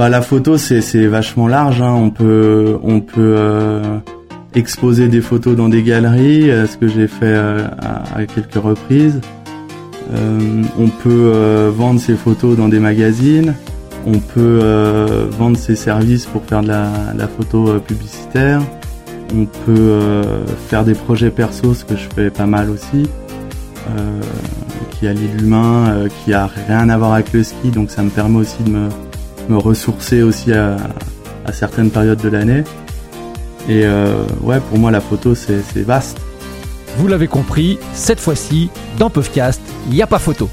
Bah la photo c'est vachement large. Hein. On peut on peut euh, exposer des photos dans des galeries, euh, ce que j'ai fait euh, à, quelques reprises. on peut vendre ses photos dans des magazines. On peut vendre ses services pour faire de la, la photo publicitaire. On peut faire des projets perso, ce que je fais pas mal aussi. qui allie l'humain, qui a rien à voir avec le ski, donc ça me permet aussi de me me ressourcer aussi à, certaines périodes de l'année. Et euh, ouais, pour moi, la photo, c'est vaste. Vous l'avez compris, cette fois-ci, dans Puffcast, il n'y a pas photo.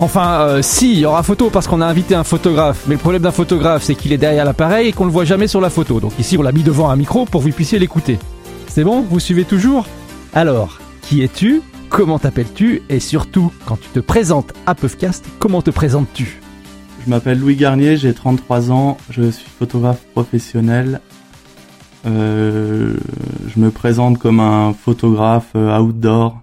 Enfin, euh, si, il y aura photo parce qu'on a invité un photographe. Mais le problème d'un photographe, c'est qu'il est derrière l'appareil et qu'on ne le voit jamais sur la photo. Donc ici, on l'a mis devant un micro pour que vous puissiez l'écouter. C'est bon? Vous suivez toujours? Alors, qui es-tu? Comment t'appelles-tu? Et surtout, quand tu te présentes à Puffcast, comment te présentes-tu? Je m'appelle Louis Garnier, j'ai 33 ans, je suis photographe professionnel. Euh, je me présente comme un photographe euh, outdoor,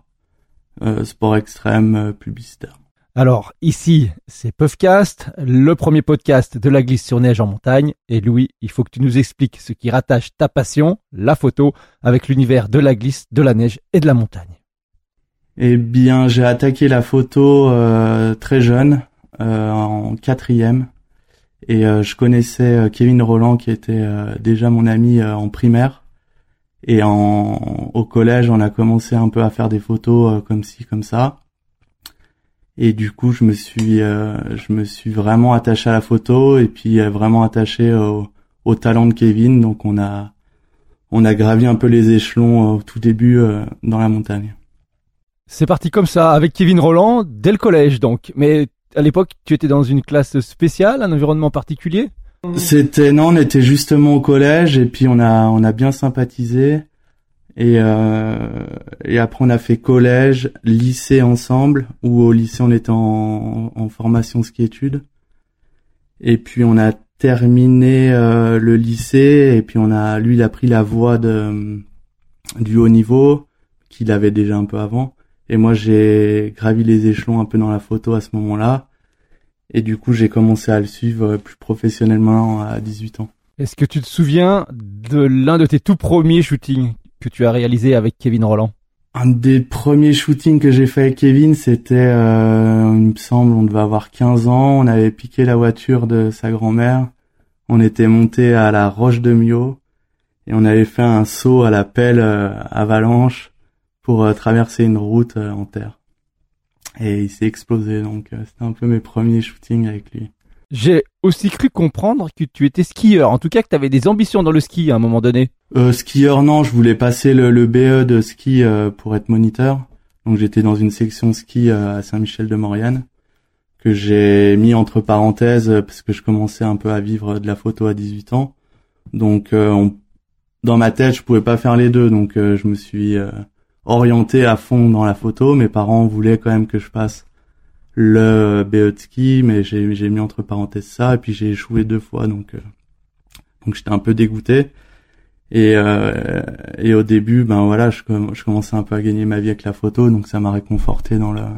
euh, sport extrême, publicitaire. Alors ici, c'est Puffcast, le premier podcast de la glisse sur neige en montagne. Et Louis, il faut que tu nous expliques ce qui rattache ta passion, la photo, avec l'univers de la glisse, de la neige et de la montagne. Eh bien, j'ai attaqué la photo très jeune. Euh, en quatrième. Et euh, je connaissais euh, Kevin Roland qui était déjà mon ami en primaire. Et en, au collège, on a commencé un peu à faire des photos comme ci, comme ça. Et du coup, je me suis, je me suis vraiment attaché à la photo et puis vraiment attaché au, au, talent de Kevin. Donc, on a, on a gravi un peu les échelons au tout début dans la montagne. C'est parti comme ça, avec Kevin Roland, dès le collège donc. Mais à l'époque, tu étais dans une classe spéciale, un environnement particulier? C'était non, on était justement au collège et puis on a on a bien sympathisé. Et euh, et après on a fait collège, lycée ensemble ou au lycée on était en, en formation ski études et puis on a terminé euh, le lycée et puis on a lui il a pris la voie de du haut niveau qu'il avait déjà un peu avant et moi, j'ai gravi les échelons un peu dans la photo à ce moment-là. Et du coup, j'ai commencé à le suivre plus professionnellement à 18 ans. Est-ce que tu te souviens de l'un de tes tout premiers shootings que tu as réalisé avec Kevin Roland? Un des premiers shootings que j'ai fait avec Kevin, c'était, euh, il me semble, on devait avoir 15 ans. On avait piqué la voiture de sa grand-mère. On était monté à la Roche de Mio et on avait fait un saut à la pelle euh, avalanche pour euh, traverser une route euh, en terre. Et il s'est explosé, donc euh, c'était un peu mes premiers shootings avec lui. J'ai aussi cru comprendre que tu étais skieur, en tout cas que tu avais des ambitions dans le ski à un moment donné. Euh, skieur non, je voulais passer le, le BE de ski pour être moniteur. Donc j'étais dans une section ski à Saint-Michel-de-Maurienne que j'ai mis entre parenthèses parce que je commençais un peu à vivre de la photo à 18 ans. Donc dans ma tête, je pouvais pas faire les deux, donc je me suis orienté à fond dans la photo. Mes parents voulaient quand même que je passe le BE de ski, mais j'ai, mis entre parenthèses ça, et puis j'ai échoué deux fois, donc euh, donc j'étais un peu dégoûté. Et euh, et au début, ben voilà, je, je commençais un peu à gagner ma vie avec la photo, donc ça m'a réconforté dans la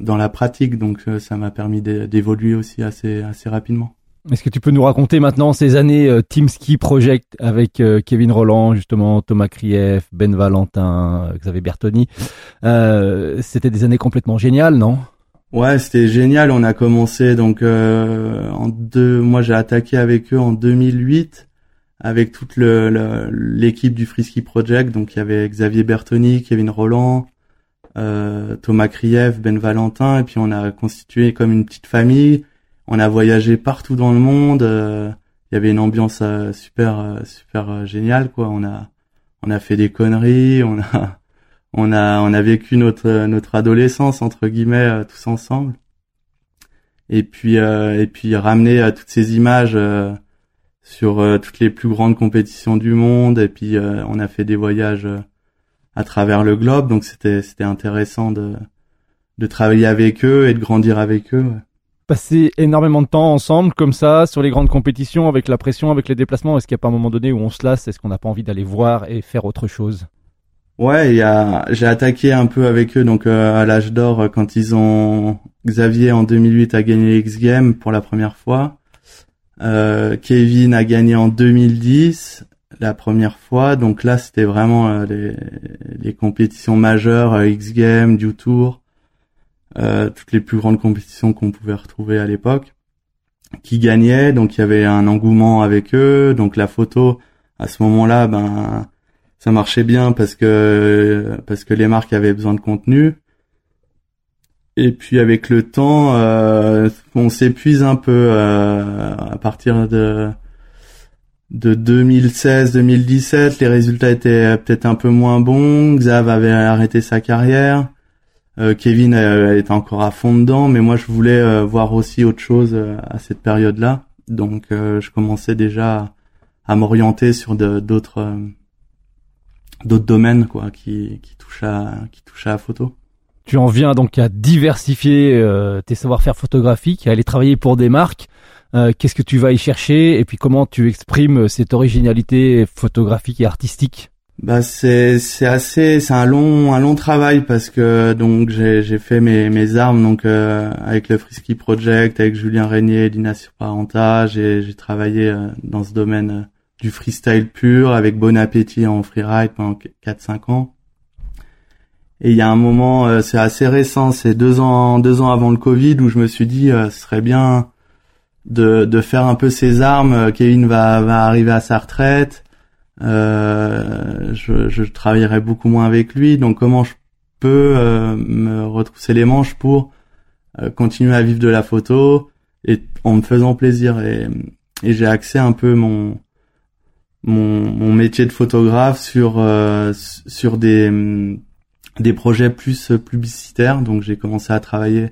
dans la pratique, donc euh, ça m'a permis d'évoluer aussi assez assez rapidement. Est-ce que tu peux nous raconter maintenant ces années euh, Team Ski Project avec euh, Kevin Roland, justement, Thomas Krief, Ben Valentin, euh, Xavier Bertoni C'était des années complètement géniales, non? Ouais, c'était génial. On a commencé donc en deux. Moi, j'ai attaqué avec eux en 2008 avec toute l'équipe du Free Ski Project. Donc, il y avait Xavier Bertoni, Kevin Roland, Thomas Krief, Ben Valentin, et puis on a constitué comme une petite famille on a voyagé partout dans le monde. Euh, il y avait une ambiance euh, super euh, super géniale quoi. On a on a fait des conneries, on a on a on a vécu notre notre adolescence entre guillemets tous ensemble. Et puis et puis ramener toutes ces images sur toutes les plus grandes compétitions du monde et puis on a fait des voyages à travers le globe donc c'était c'était intéressant de de travailler avec eux et de grandir avec eux passer énormément de temps ensemble comme ça sur les grandes compétitions avec la pression, avec les déplacements Est-ce qu'il n'y a pas un moment donné où on se lasse? Est-ce qu'on n'a pas envie d'aller voir et faire autre chose? Ouais, j'ai attaqué un peu avec eux donc euh, à l'âge d'or quand ils ont Xavier en 2008 a gagné X Games pour la première fois. Kevin a gagné en 2010 la première fois. Donc là, c'était vraiment les, les, compétitions majeures, X Games, Du Tour, toutes les plus grandes compétitions qu'on pouvait retrouver à l'époque, qui gagnaient. Donc il y avait un engouement avec eux. Donc la photo, à ce moment-là, ben ça marchait bien parce que parce que les marques avaient besoin de contenu. Et puis avec le temps, euh, on s'épuise un peu euh, à partir de de 2016-2017. Les résultats étaient peut-être un peu moins bons. Xav avait arrêté sa carrière. Euh, Kevin était encore à fond dedans, mais moi je voulais voir aussi autre chose à cette période-là. Donc je commençais déjà à m'orienter sur d'autres domaines quoi qui qui touchent à qui touchent la photo. Tu en viens donc à diversifier euh, tes savoir-faire photographiques, à aller travailler pour des marques. Euh, qu'est-ce que tu vas y chercher et puis comment tu exprimes cette originalité photographique et artistique? Bah c'est c'est assez c'est un long un long travail parce que donc j'ai j'ai fait mes mes armes donc euh, avec le Frisky Project avec Julien Régnier, Lina Surparenta, j'ai travaillé dans ce domaine du freestyle pur avec Bon Appétit en freeride pendant 4-5 ans. Et il y a un moment, euh, c'est assez récent, c'est deux ans, deux ans avant le Covid, où je me suis dit, euh, ce serait bien de, de faire un peu ses armes. Euh, Kevin va, va arriver à sa retraite. Je, je travaillerai beaucoup moins avec lui. Donc comment je peux me retrousser les manches pour continuer à vivre de la photo et en me faisant plaisir. Et, et j'ai axé un peu mon mon, mon métier de photographe sur euh, sur des des projets plus publicitaires. Donc j'ai commencé à travailler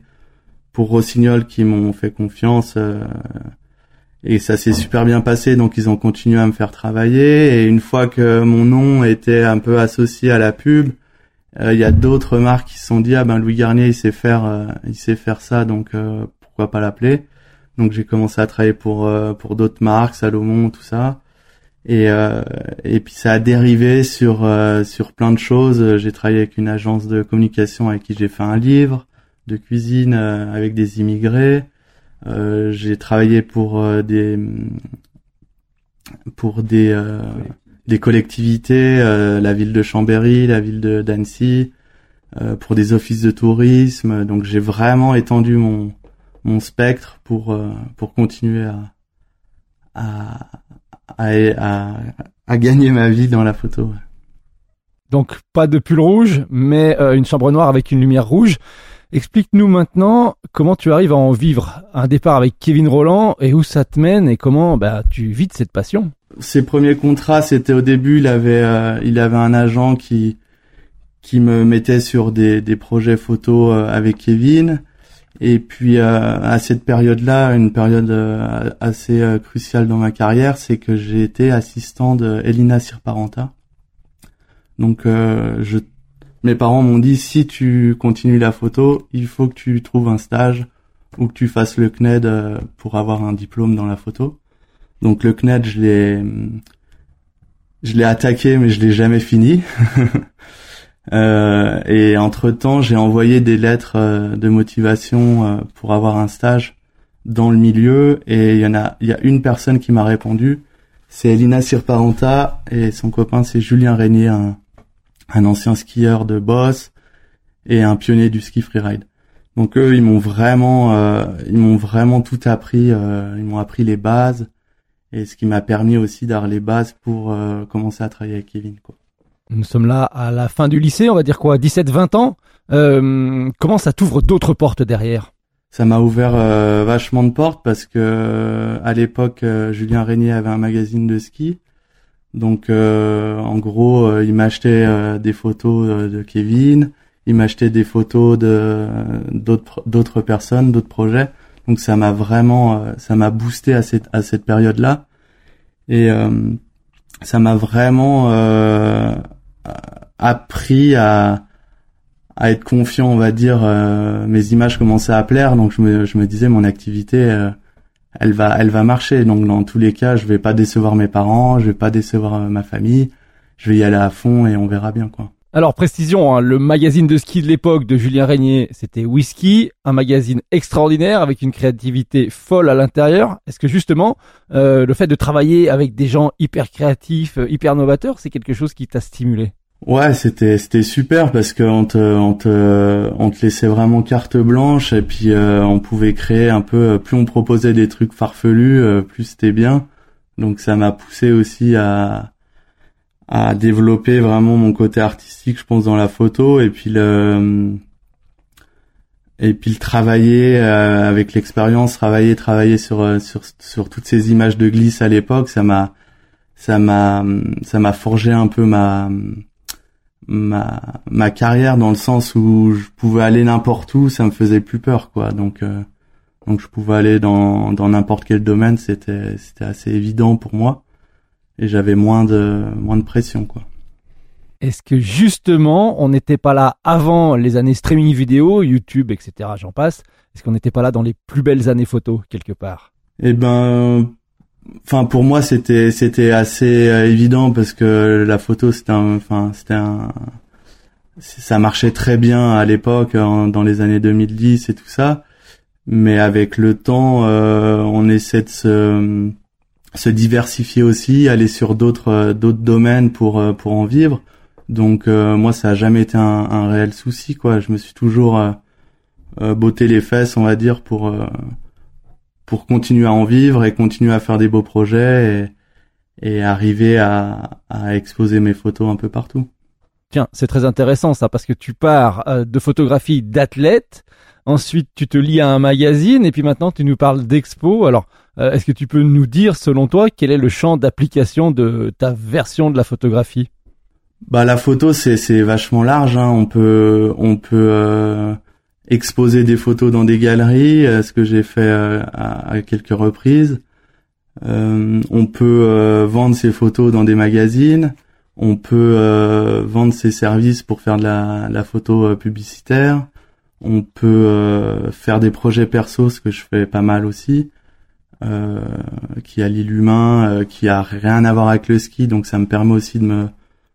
pour Rossignol qui m'ont fait confiance euh, et ça s'est super bien passé. Donc ils ont continué à me faire travailler et une fois que mon nom était un peu associé à la pub, euh, il y a d'autres marques qui se sont dit ah ben Louis Garnier il sait faire il sait faire ça donc pourquoi pas l'appeler. Donc j'ai commencé à travailler pour pour d'autres marques, Salomon, tout ça. Et, euh, et puis ça a dérivé sur euh, sur plein de choses. J'ai travaillé avec une agence de communication avec qui j'ai fait un livre de cuisine euh, avec des immigrés. Euh, j'ai travaillé pour euh, des pour des des collectivités, la ville de Chambéry, la ville de d'Annecy, pour des offices de tourisme. Donc j'ai vraiment étendu mon mon spectre pour pour continuer à à, à, à, gagner ma vie dans la photo. Donc pas de pull rouge, mais euh, une chambre noire avec une lumière rouge. Explique-nous maintenant comment tu arrives à en vivre. Un départ avec Kevin Roland et où ça te mène et comment bah, tu vis de cette passion. Ses premiers contrats, c'était au début, il avait, euh, il avait un agent qui qui me mettait sur des, des projets photos euh, avec Kevin. Et puis euh, à cette période-là, une période assez cruciale dans ma carrière, c'est que j'ai été assistant de Elina Sirparenta. Donc je, mes parents m'ont dit si tu continues la photo, il faut que tu trouves un stage ou que tu fasses le CNED pour avoir un diplôme dans la photo. Donc le CNED, je l'ai je l'ai attaqué mais je l'ai jamais fini. Euh, et entre temps, j'ai envoyé des lettres euh, de motivation euh, pour avoir un stage dans le milieu. Et il y en a, il y a une personne qui m'a répondu. C'est Elina Sirparenta et son copain c'est Julien Régnier, un ancien skieur de boss et un pionnier du ski freeride. Donc eux, ils m'ont vraiment, euh, ils m'ont vraiment tout appris. ils m'ont appris les bases et ce qui m'a permis aussi d'avoir les bases pour commencer à travailler avec Kevin. Quoi. Nous sommes là à la fin du lycée, on va dire quoi, 17-20 ans. Euh, comment ça t'ouvre d'autres portes derrière? Ça m'a ouvert euh, vachement de portes parce que euh, à l'époque, Julien Régnier avait un magazine de ski. Donc en gros, il m'achetait des photos de Kevin, il m'achetait des photos de d'autres d'autres personnes, d'autres projets. Donc ça m'a vraiment ça m'a boosté à cette à cette période-là. Et ça m'a vraiment euh, appris à, à être confiant, on va dire. Euh, mes images commençaient à plaire, donc je me, je me disais mon activité, euh, elle va, elle va marcher. Donc dans tous les cas, je vais pas décevoir mes parents, je vais pas décevoir ma famille. Je vais y aller à fond et on verra bien quoi. Alors précision, hein, le magazine de ski de l'époque de Julien Régnier, c'était Whisky, un magazine extraordinaire avec une créativité folle à l'intérieur. Est-ce que justement, euh, le fait de travailler avec des gens hyper créatifs, euh, hyper novateurs, c'est quelque chose qui t'a stimulé? Ouais, c'était c'était super parce que on te on te on te laissait vraiment carte blanche et puis euh, on pouvait créer un peu plus on proposait des trucs farfelus, plus c'était bien. Donc ça m'a poussé aussi à à développer vraiment mon côté artistique, je pense, dans la photo et puis le et puis le travailler euh, avec l'expérience, travailler, travailler sur euh, sur sur toutes ces images de glisse à l'époque, ça m'a ça m'a ça m'a forgé un peu ma ma ma carrière dans le sens où je pouvais aller n'importe où, ça me faisait plus peur quoi. Donc euh, donc je pouvais aller dans dans n'importe quel domaine, c'était c'était assez évident pour moi et j'avais moins de moins de pression quoi. Est-ce que justement on n'était pas là avant les années streaming vidéo, YouTube, etc. J'en passe. Est-ce qu'on n'était pas là dans les plus belles années photo quelque part? Eh ben, enfin pour moi c'était c'était assez euh, évident parce que la photo c'était enfin c'était un ça marchait très bien à l'époque dans les années 2010 et tout ça mais avec le temps euh, on essaie de se se diversifier aussi, aller sur d'autres euh, d'autres domaines pour euh, pour en vivre. Donc euh, moi ça a jamais été un, un, réel souci quoi. Je me suis toujours euh, botté les fesses on va dire pour pour continuer à en vivre et continuer à faire des beaux projets et, et arriver à, à exposer mes photos un peu partout. Tiens, c'est très intéressant ça parce que tu pars de photographie d'athlète, ensuite tu te lis à un magazine et puis maintenant tu nous parles d'expo. Alors euh, est-ce que tu peux nous dire, selon toi, quel est le champ d'application de ta version de la photographie? Bah la photo, c'est c'est vachement large. Hein. On peut on peut euh, exposer des photos dans des galeries, euh, ce que j'ai fait à, quelques reprises. on peut vendre ses photos dans des magazines. On peut vendre ses services pour faire de la, photo publicitaire. On peut faire des projets perso, ce que je fais pas mal aussi. Euh, qui allie l'humain, euh, qui a rien à voir avec le ski, donc ça me permet aussi de me,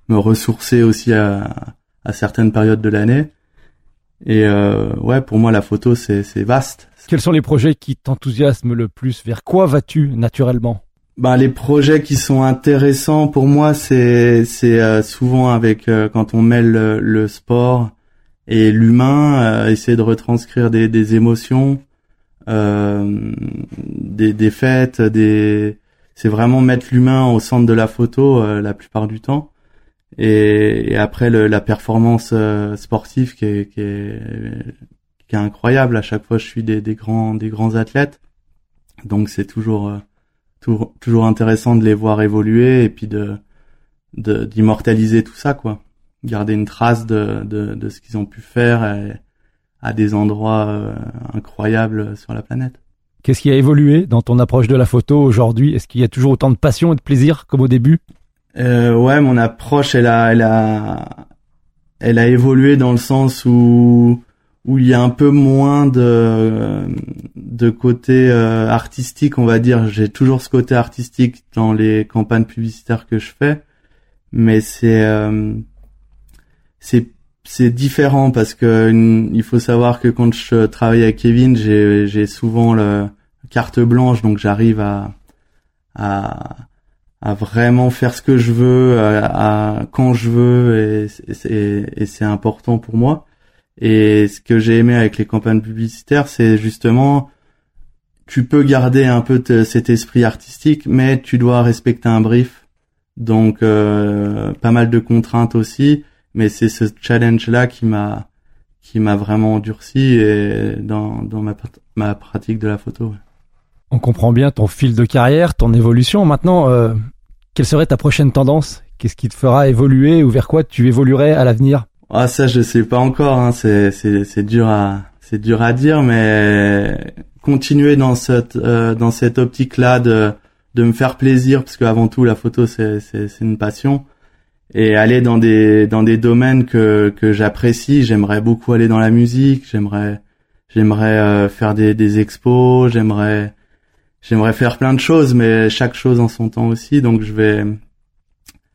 ressourcer aussi à certaines périodes de l'année. Et euh, ouais, pour moi la photo c'est vaste. Quels sont les projets qui t'enthousiasment le plus? Vers quoi vas-tu naturellement? Bah les projets qui sont intéressants pour moi c'est c'est souvent avec quand on mêle le, sport et l'humain essayer de retranscrire des des émotions euh, des, des fêtes, des c'est vraiment mettre l'humain au centre de la photo euh, la plupart du temps. Et, et après le, la performance euh, sportive qui est, qui est, qui est incroyable. À chaque fois, je suis des, des grands des grands athlètes, donc c'est toujours toujours toujours intéressant de les voir évoluer et puis de d'immortaliser tout ça quoi garder une trace de, de, de ce qu'ils ont pu faire et, à des endroits euh, incroyables sur la planète. Qu'est-ce qui a évolué dans ton approche de la photo aujourd'hui? Est-ce qu'il y a toujours autant de passion et de plaisir comme au début? Euh, Ouais, mon approche, elle a, elle a, elle a évolué dans le sens où où il y a un peu moins de de côté euh, artistique, on va dire. J'ai toujours ce côté artistique dans les campagnes publicitaires que je fais, mais c'est euh, c'est c'est différent parce que il faut savoir que quand je travaille avec Kevin, j'ai j'ai souvent la carte blanche, donc j'arrive à, à à vraiment faire ce que je veux, à, quand je veux, et, et c'est important pour moi. Et ce que j'ai aimé avec les campagnes publicitaires, c'est justement tu peux garder un peu cet esprit artistique, mais tu dois respecter un brief. Donc euh, pas mal de contraintes aussi mais c'est ce challenge là qui m'a qui m'a vraiment endurci et dans dans ma pratique de la photo. On comprend bien ton fil de carrière, ton évolution. Maintenant, euh, quelle serait ta prochaine tendance? Qu'est-ce qui te fera évoluer ou vers quoi tu évoluerais à l'avenir? Ah ça je sais pas encore. Hein. C'est c'est dur à c'est dur à dire, mais continuer dans cette euh, dans cette optique là de de me faire plaisir parce qu'avant tout la photo c'est c'est c'est une passion et aller dans des dans des domaines que que j'apprécie. J'aimerais beaucoup aller dans la musique. J'aimerais j'aimerais euh, faire des des expos. J'aimerais j'aimerais faire plein de choses, mais chaque chose en son temps aussi. Donc je vais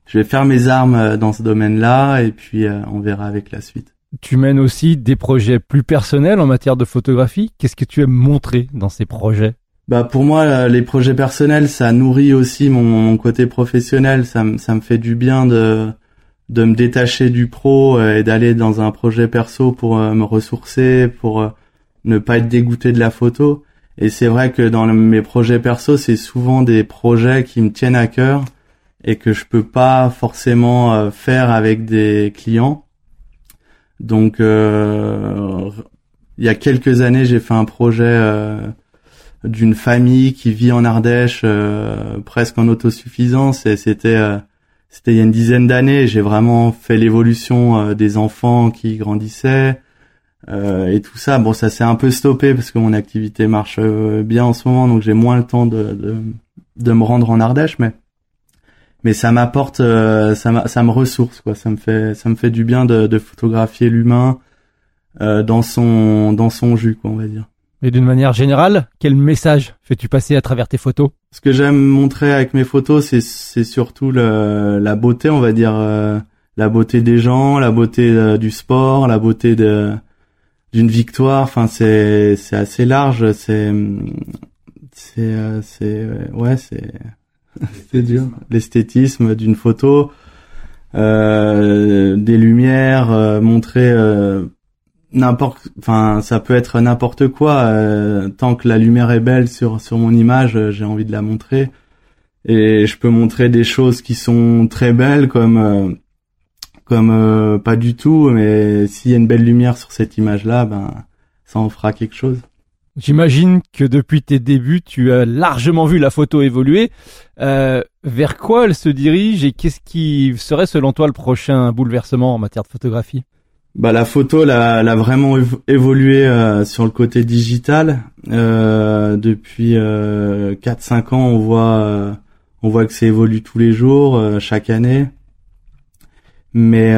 je vais faire mes armes dans ce domaine-là et puis on verra avec la suite. Tu mènes aussi des projets plus personnels en matière de photographie. Qu'est-ce que tu aimes montrer dans ces projets? Bah pour moi les projets personnels ça nourrit aussi mon, mon côté professionnel ça, ça me fait du bien de de me détacher du pro et d'aller dans un projet perso pour me ressourcer pour ne pas être dégoûté de la photo et c'est vrai que dans mes projets perso c'est souvent des projets qui me tiennent à cœur et que je peux pas forcément faire avec des clients donc, euh, il y a quelques années, j'ai fait un projet euh, d'une famille qui vit en Ardèche, euh, presque en autosuffisance, et c'était c'était il y a une dizaine d'années. J'ai vraiment fait l'évolution des enfants qui grandissaient. Et tout ça, bon, ça s'est un peu stoppé parce que mon activité marche bien en ce moment, donc j'ai moins le temps de, de, de me rendre en Ardèche, mais mais ça m'apporte, euh, ça, ça me ressource quoi. Ça me fait, ça me fait du bien de, de photographier l'humain euh, dans son, dans son jus quoi, on va dire. Et d'une manière générale, quel message fais-tu passer à travers tes photos? Ce que j'aime montrer avec mes photos, c'est, c'est surtout le, la beauté, on va dire, euh, la beauté des gens, la beauté euh, du sport, la beauté de d'une victoire. Enfin, c'est, c'est assez large. C'est, c'est, c'est, ouais, c'est c'est dur. L'esthétisme d'une photo, euh, des lumières, euh, montrer euh, n'importe, enfin ça peut être n'importe quoi. Euh, tant que la lumière est belle sur sur mon image, j'ai envie de la montrer. Et je peux montrer des choses qui sont très belles comme comme pas du tout, mais s'il y a une belle lumière sur cette image-là, ben ça en fera quelque chose. J'imagine que depuis tes débuts, tu as largement vu la photo évoluer. Euh, vers quoi elle se dirige et qu'est-ce qui serait selon toi le prochain bouleversement en matière de photographie? Bah, La photo l'a, l'a vraiment évolué euh, sur le côté digital. Euh, depuis 4-5 euh, ans, on voit, euh, on voit que ça évolue tous les jours, chaque année. Mais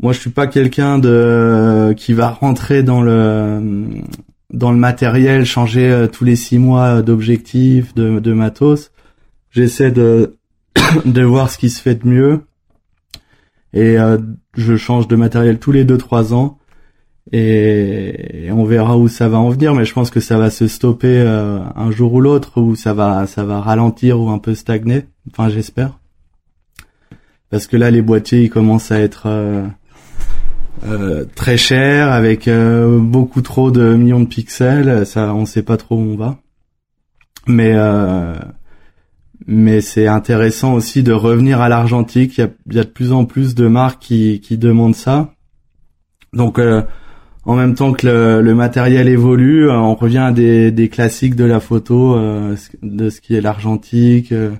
moi, je suis pas quelqu'un de qui va rentrer dans le dans le matériel, changer euh, tous les six mois d'objectifs, de, de matos. J'essaie de de voir ce qui se fait de mieux. Et euh, je change de matériel tous les deux trois ans. Et, on verra où ça va en venir mais je pense que ça va se stopper euh, un jour ou l'autre ou ça va ça va ralentir ou un peu stagner. Enfin j'espère parce que là les boîtiers ils commencent à être euh, très cher avec euh, beaucoup trop de millions de pixels. Ça on sait pas trop où on va. Mais euh, mais c'est intéressant aussi de revenir à l'argentique. Il y a, y a, de plus en plus de marques qui, qui demandent ça. Donc en même temps que le, le, matériel évolue on revient à des, des classiques de la photo de ce qui est l'argentique euh,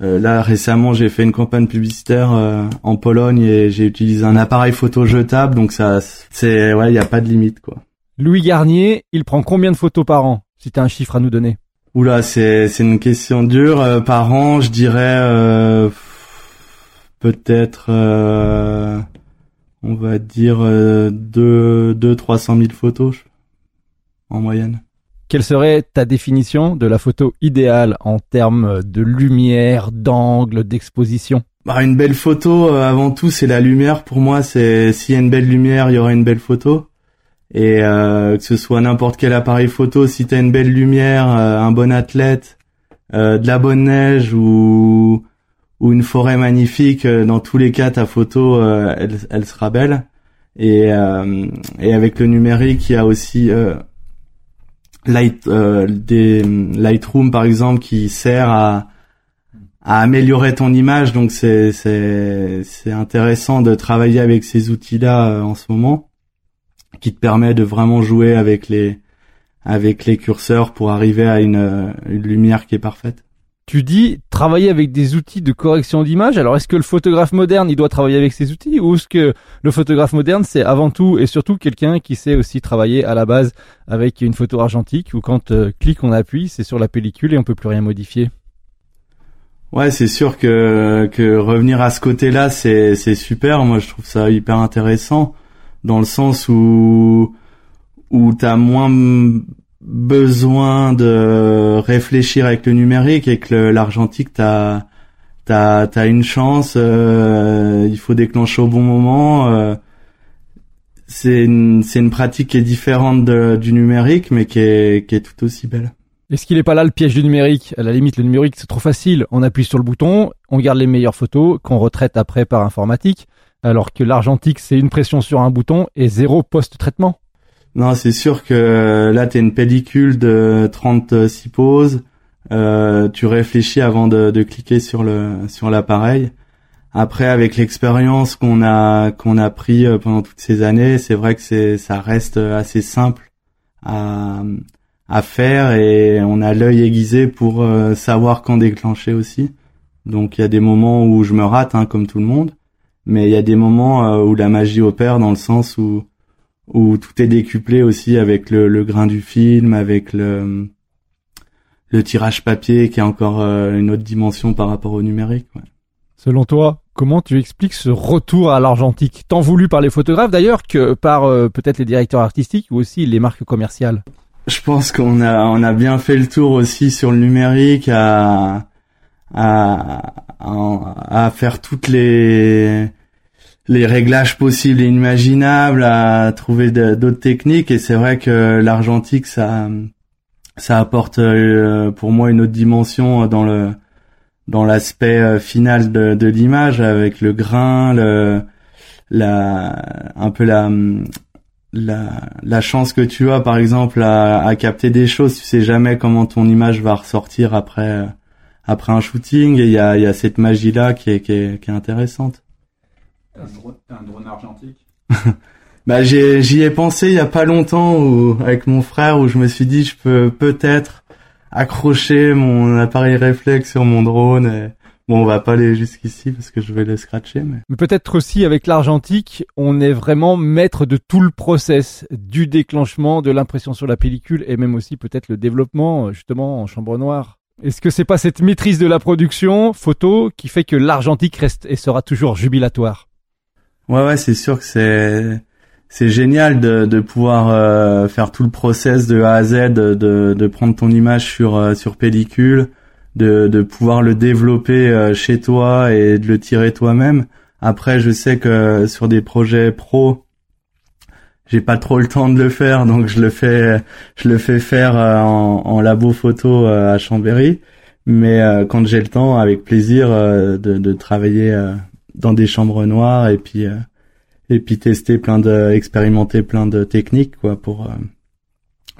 là récemment j'ai fait une campagne publicitaire euh, en Pologne et j'ai utilisé un appareil photo jetable donc ça c'est ouais il y a pas de limite quoi. Louis Garnier, il prend combien de photos par an Si tu as un chiffre à nous donner? Oula, c'est c'est une question dure euh, par an, je dirais peut-être on va dire deux deux trois cent mille photos en moyenne. Quelle serait ta définition de la photo idéale en termes de lumière, d'angle, d'exposition? Bah, une belle photo, euh, avant tout, c'est la lumière. Pour moi, c'est s'il y a une belle lumière, il y aura une belle photo. Et euh, que ce soit n'importe quel appareil photo, si t'as une belle lumière, euh, un bon athlète, de la bonne neige ou une forêt magnifique, dans tous les cas, ta photo, elle, elle sera belle. Et et avec le numérique, il y a aussi Light, euh, des Lightroom par exemple qui sert à, améliorer ton image. Donc c'est c'est c'est intéressant de travailler avec ces outils-là euh, en ce moment, qui te permet de vraiment jouer avec les avec les curseurs pour arriver à une, une lumière qui est parfaite. Tu dis travailler avec des outils de correction d'image. Alors est-ce que le photographe moderne, il doit travailler avec ces outils ou est-ce que le photographe moderne, c'est avant tout et surtout quelqu'un qui sait aussi travailler à la base avec une photo argentique où quand euh, clique on appuie, c'est sur la pellicule et on peut plus rien modifier? Ouais, c'est sûr que que revenir à ce côté-là, c'est c'est super. Moi, je trouve ça hyper intéressant dans le sens où où t'as moins besoin de réfléchir avec le numérique et que l'argentique t'as t'as as une chance, euh, il faut déclencher au bon moment. Euh, c'est une, une pratique qui est différente du numérique, mais qui est, qui est tout aussi belle. Est-ce qu'il n'est pas là le piège du numérique? À la limite, le numérique, c'est trop facile. On appuie sur le bouton, on garde les meilleures photos qu'on retraite après par informatique, alors que l'argentique, c'est une pression sur un bouton et zéro post-traitement. Non, c'est sûr que là, tu une pellicule de 36 poses. Euh, tu réfléchis avant de, cliquer sur le sur l'appareil. Après, avec l'expérience qu'on a qu'on a pris euh, pendant toutes ces années, c'est vrai que c'est ça reste assez simple à à faire et on a l'œil aiguisé pour euh, savoir quand déclencher aussi. Donc il y a des moments où je me rate, hein, comme tout le monde, mais il y a des moments euh, où la magie opère dans le sens où où tout est décuplé aussi avec le, le grain du film, avec le le tirage papier qui est encore euh, une autre dimension par rapport au numérique. Ouais. Selon toi, comment tu expliques ce retour à l'argentique, tant voulu par les photographes d'ailleurs que par peut-être les directeurs artistiques ou aussi les marques commerciales? Je pense qu'on a on a bien fait le tour aussi sur le numérique à à à, faire toutes les les réglages possibles et imaginables, à trouver d'autres techniques et c'est vrai que l'argentique ça ça apporte euh, pour moi une autre dimension dans le dans l'aspect euh, final de, de l'image avec le grain, le la un peu la la, la chance que tu as, par exemple, à, à, capter des choses, tu sais jamais comment ton image va ressortir après après un shooting. Et il y a, y a cette magie là qui est, qui est, qui est intéressante. T'as un drone argentique Bah j'y ai pensé il y a pas longtemps où, avec mon frère où je me suis dit je peux peut-être accrocher mon appareil réflexe sur mon drone et Bon, on va pas aller jusqu'ici parce que je vais le scratcher, mais. Mais peut-être aussi avec l'argentique, on est vraiment maître de tout le process, du déclenchement, de l'impression sur la pellicule et même aussi peut-être le développement, justement, en chambre noire. Est-ce que c'est pas cette maîtrise de la production photo qui fait que l'argentique reste et sera toujours jubilatoire? Ouais, ouais, c'est sûr que c'est c'est génial de, de pouvoir euh, faire tout le process de A à Z, de, de, prendre ton image sur euh, sur pellicule, de, de pouvoir le développer euh, chez toi et de le tirer toi-même. Après, je sais que sur des projets pro, j'ai pas trop le temps de le faire, donc je le fais, je le fais faire euh, en, en labo photo euh, à Chambéry. Mais quand j'ai le temps, avec plaisir de, de travailler dans des chambres noires et puis et puis tester plein de, expérimenter plein de techniques quoi pour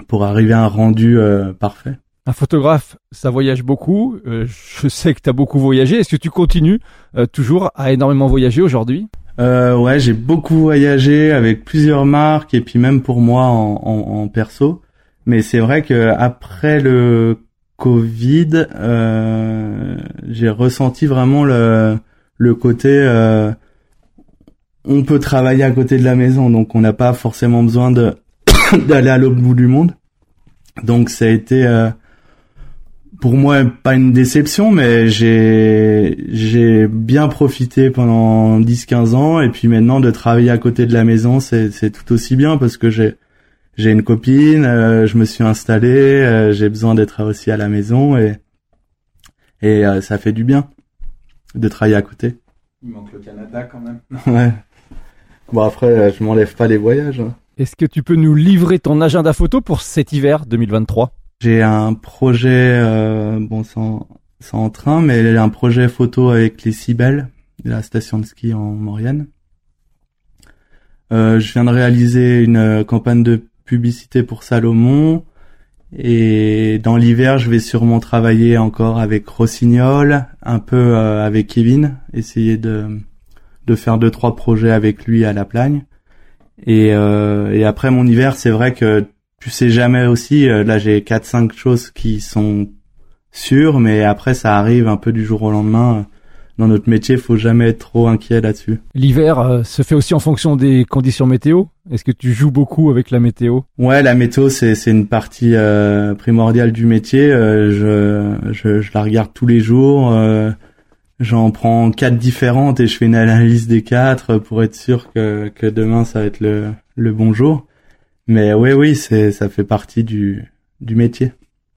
pour arriver à un rendu parfait. Un photographe, ça voyage beaucoup. Euh, je sais que tu as beaucoup voyagé. Est-ce que tu continues euh, toujours à énormément voyager aujourd'hui? Euh, Ouais, j'ai beaucoup voyagé avec plusieurs marques et puis même pour moi en, en, perso. Mais c'est vrai que après le Covid, euh, j'ai ressenti vraiment le, le côté on peut travailler à côté de la maison, donc on n'a pas forcément besoin d'aller à l'autre bout du monde. Donc ça a été pour moi pas une déception mais j'ai bien profité pendant 10 15 ans et puis maintenant de travailler à côté de la maison c'est c'est tout aussi bien parce que j'ai j'ai une copine, euh, je me suis installé, euh, j'ai besoin d'être aussi à la maison et et euh, ça fait du bien de travailler à côté. Il manque le Canada quand même. ouais. Bon après je m'enlève pas les voyages. Hein. Est-ce que tu peux nous livrer ton agenda photo pour cet hiver 2023 j'ai un projet, euh, bon, sans, sans train, mais un projet photo avec les Cibelles, la station de ski en Maurienne. Euh, je viens de réaliser une euh, campagne de publicité pour Salomon. Et dans l'hiver, je vais sûrement travailler encore avec Rossignol, un peu euh, avec Kevin, essayer de, de faire deux trois projets avec lui à la Plagne. Et, euh, après mon hiver, c'est vrai que tu sais jamais aussi. Euh, là, j'ai quatre cinq choses qui sont sûres, mais après, ça arrive un peu du jour au lendemain. Dans notre métier, faut jamais être trop inquiet là-dessus. L'hiver euh, se fait aussi en fonction des conditions météo. Est-ce que tu joues beaucoup avec la météo? Ouais, la météo c'est c'est une partie euh, primordiale du métier. je, je, je la regarde tous les jours. J'en prends quatre différentes et je fais une analyse des quatre pour être sûr que que demain ça va être le le bon jour. Mais oui, oui, c'est, ça fait partie du, du métier.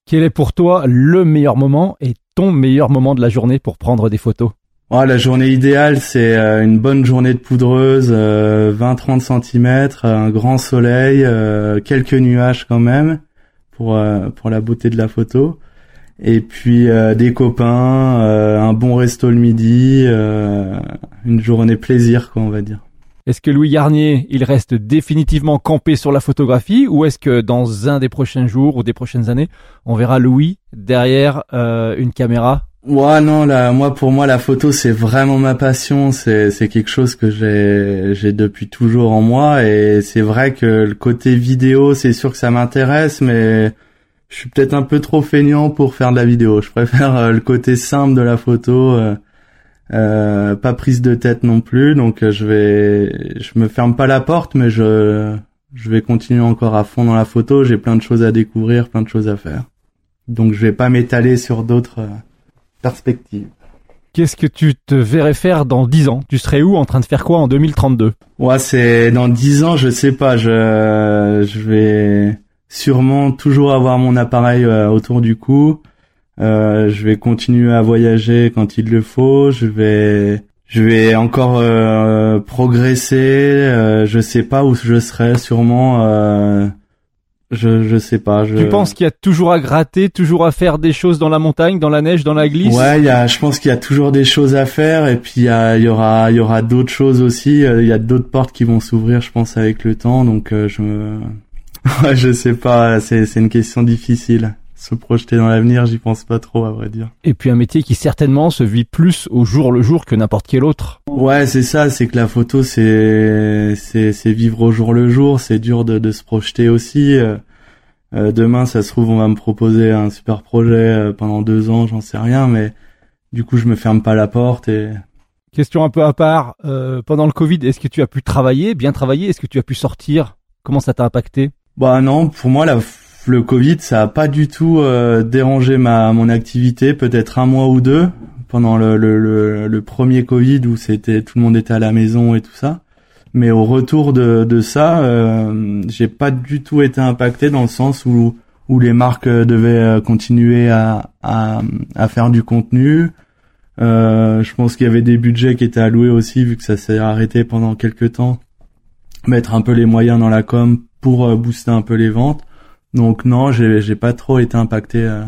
Quel est pour toi le meilleur moment et ton meilleur moment de la journée pour prendre des photos? Oh, la journée idéale, c'est euh, une bonne journée de poudreuse, 20-30 cm, un grand soleil, quelques nuages quand même pour pour la beauté de la photo. Et puis des copains, un bon resto le midi, une journée plaisir quoi on va dire. Est-ce que Louis Garnier, il reste définitivement campé sur la photographie ou est-ce que dans un des prochains jours ou des prochaines années, on verra Louis derrière euh, une caméra Ouais non là moi pour moi la photo c'est vraiment ma passion c'est c'est quelque chose que j'ai j'ai depuis toujours en moi et c'est vrai que le côté vidéo c'est sûr que ça m'intéresse mais je suis peut-être un peu trop feignant pour faire de la vidéo je préfère euh, le côté simple de la photo euh, euh, pas prise de tête non plus, donc euh, je vais, je me ferme pas la porte, mais je, je vais continuer encore à fond dans la photo. J'ai plein de choses à découvrir, plein de choses à faire. Donc je vais pas m'étaler sur d'autres euh, perspectives. Qu'est-ce que tu te verrais faire dans 10 ans? Tu serais où en train de faire quoi en 2032 Ouais, c'est dans 10 ans, je sais pas, je je vais sûrement toujours avoir mon appareil autour du cou. Euh, je vais continuer à voyager quand il le faut. Je vais, je vais encore euh, progresser. Euh, je sais pas où je serai. Sûrement, euh, je je sais pas. Je... Tu penses qu'il y a toujours à gratter, toujours à faire des choses dans la montagne, dans la neige, dans la glisse? Ouais, il y a. Je pense qu'il y a toujours des choses à faire. Et puis il y, y aura, il y aura d'autres choses aussi. Il y a d'autres portes qui vont s'ouvrir, je pense, avec le temps. Donc je me, je sais pas. C'est c'est une question difficile se projeter dans l'avenir, j'y pense pas trop à vrai dire. Et puis un métier qui certainement se vit plus au jour le jour que n'importe quel autre. Ouais, c'est ça, c'est que la photo c'est c'est c'est vivre au jour le jour, c'est dur de de se projeter aussi. Euh, euh, demain, ça se trouve, on va me proposer un super projet euh, pendant deux ans, j'en sais rien, mais du coup, je me ferme pas la porte et. Question un peu à part. pendant le Covid, est-ce que tu as pu travailler, bien travailler? Est-ce que tu as pu sortir? Comment ça t'a impacté? Bah non, pour moi, la le Covid, ça a pas du tout euh, dérangé ma mon activité, peut-être un mois ou deux pendant le, le, le, premier Covid où c'était tout le monde était à la maison et tout ça. Mais au retour de, de ça, euh, j'ai pas du tout été impacté dans le sens où où les marques devaient euh, continuer à, à, à faire du contenu. Euh, je pense qu'il y avait des budgets qui étaient alloués aussi vu que ça s'est arrêté pendant quelques temps. Mettre un peu les moyens dans la com pour euh, booster un peu les ventes. Donc non, j'ai pas trop été impacté euh,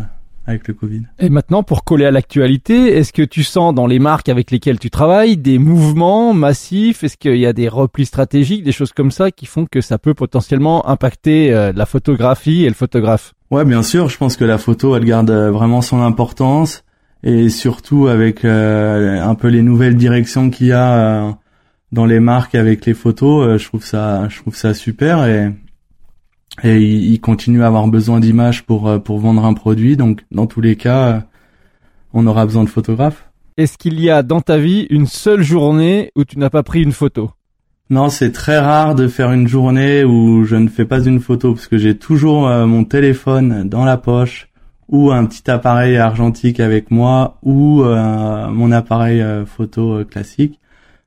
avec le Covid. Et maintenant, pour coller à l'actualité, est-ce que tu sens dans les marques avec lesquelles tu travailles des mouvements massifs? Est-ce qu'il y a des replis stratégiques, des choses comme ça qui font que ça peut potentiellement impacter euh, la photographie et le photographe? Ouais, bien sûr. Je pense que la photo, elle garde euh, vraiment son importance et surtout avec un peu les nouvelles directions qu'il y a dans les marques avec les photos. je trouve ça, je trouve ça super et et il, continue à avoir besoin d'images pour euh, pour vendre un produit. Donc dans tous les cas, euh, on aura besoin de photographes. Est-ce qu'il y a dans ta vie une seule journée où tu n'as pas pris une photo? Non, c'est très rare de faire une journée où je ne fais pas une photo parce que j'ai toujours euh, mon téléphone dans la poche ou un petit appareil argentique avec moi ou mon appareil photo classique.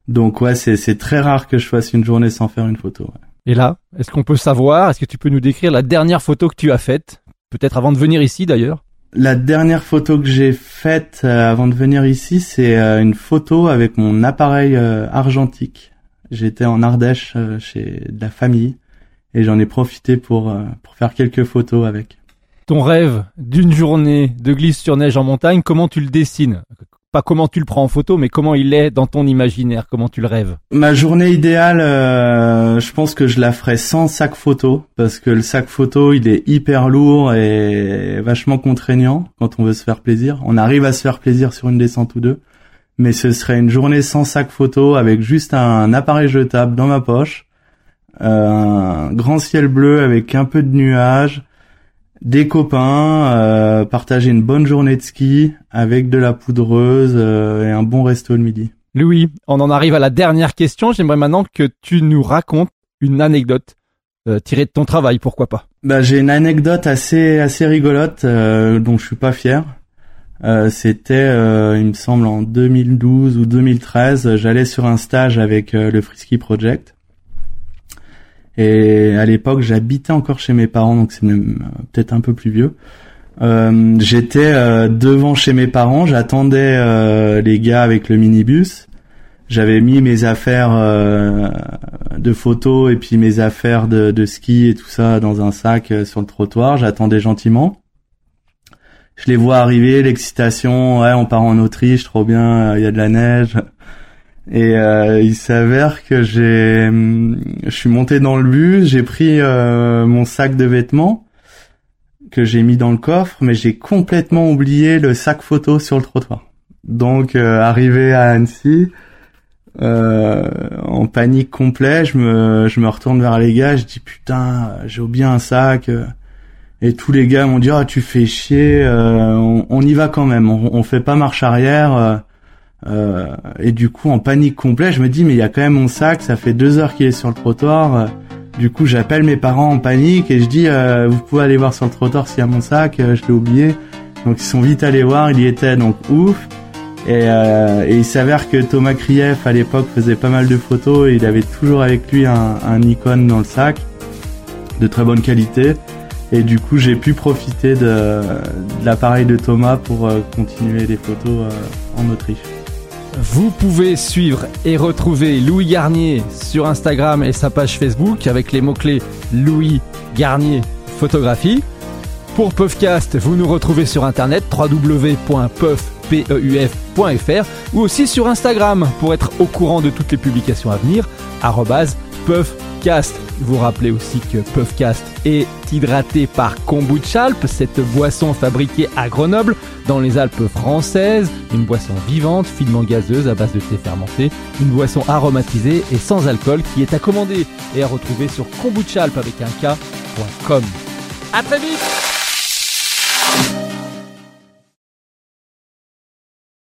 Donc ouais, c'est c'est très rare que je fasse une journée sans faire une photo. Et là, est-ce qu'on peut savoir, est-ce que tu peux nous décrire la dernière photo que tu as faite Peut-être avant de venir ici d'ailleurs? La dernière photo que j'ai faite euh, avant de venir ici, c'est euh, une photo avec mon appareil euh, argentique. J'étais en Ardèche chez de la famille et j'en ai profité pour, pour faire quelques photos avec. Ton rêve d'une journée de glisse sur neige en montagne, comment tu le dessines? Pas comment tu le prends en photo, mais comment il est dans ton imaginaire, comment tu le rêves. Ma journée idéale, euh, je pense que je la ferai sans sac photo, parce que le sac photo, il est hyper lourd et vachement contraignant quand on veut se faire plaisir. On arrive à se faire plaisir sur une descente ou deux, mais ce serait une journée sans sac photo, avec juste un appareil jetable dans ma poche, euh, un grand ciel bleu avec un peu de nuages, des copains, euh, partager une bonne journée de ski avec de la poudreuse euh, et un bon resto le midi. Louis, on en arrive à la dernière question. J'aimerais maintenant que tu nous racontes une anecdote euh, tirée de ton travail, pourquoi pas Bah j'ai une anecdote assez assez rigolote dont je suis pas fier. C'était, il me semble, en 2012 ou 2013. J'allais sur un stage avec le Frisky Project et à l'époque, j'habitais encore chez mes parents, donc c'est euh, peut-être un peu plus vieux. Euh, J'étais euh, devant chez mes parents, j'attendais euh, les gars avec le minibus. J'avais mis mes affaires euh, de photos et puis mes affaires de, de ski et tout ça dans un sac euh, sur le trottoir. J'attendais gentiment. Je les vois arriver, l'excitation, ouais, on part en Autriche, trop bien, il y a de la neige. Et euh, il s'avère que j'ai, hum, je suis monté dans le bus, j'ai pris euh, mon sac de vêtements que j'ai mis dans le coffre, mais j'ai complètement oublié le sac photo sur le trottoir. Donc euh, arrivé à Annecy, en panique complet, je me, je me retourne vers les gars, je dis putain, j'ai oublié un sac. Et tous les gars m'ont dit ah tu fais chier, on, on y va quand même, on, on fait pas marche arrière. Euh, et du coup, en panique complète, je me dis mais il y a quand même mon sac, ça fait deux heures qu'il est sur le trottoir. euh. Du coup, j'appelle mes parents en panique et je dis euh, vous pouvez aller voir sur le trottoir s'il y a mon sac, euh, je l'ai oublié. Donc ils sont vite allés voir, il y était donc ouf. Et, euh, et il s'avère que Thomas Krief à l'époque faisait pas mal de photos et il avait toujours avec lui un, un Nikon dans le sac de très bonne qualité. Et du coup, j'ai pu profiter de, de l'appareil de Thomas pour euh, continuer les photos en Autriche. Vous pouvez suivre et retrouver Louis Garnier sur Instagram et sa page Facebook avec les mots-clés Louis Garnier photographie. Pour Puffcast, vous nous retrouvez sur internet www.puff.fr ou aussi sur Instagram pour être au courant de toutes les publications à venir, Puffcast. Vous rappelez aussi que Puffcast est hydraté par Kombuchalp, cette boisson fabriquée à Grenoble dans les Alpes françaises, une boisson vivante, finement gazeuse à base de thé fermenté, une boisson aromatisée et sans alcool qui est à commander et à retrouver sur kombuchalp avec un K.com. À très vite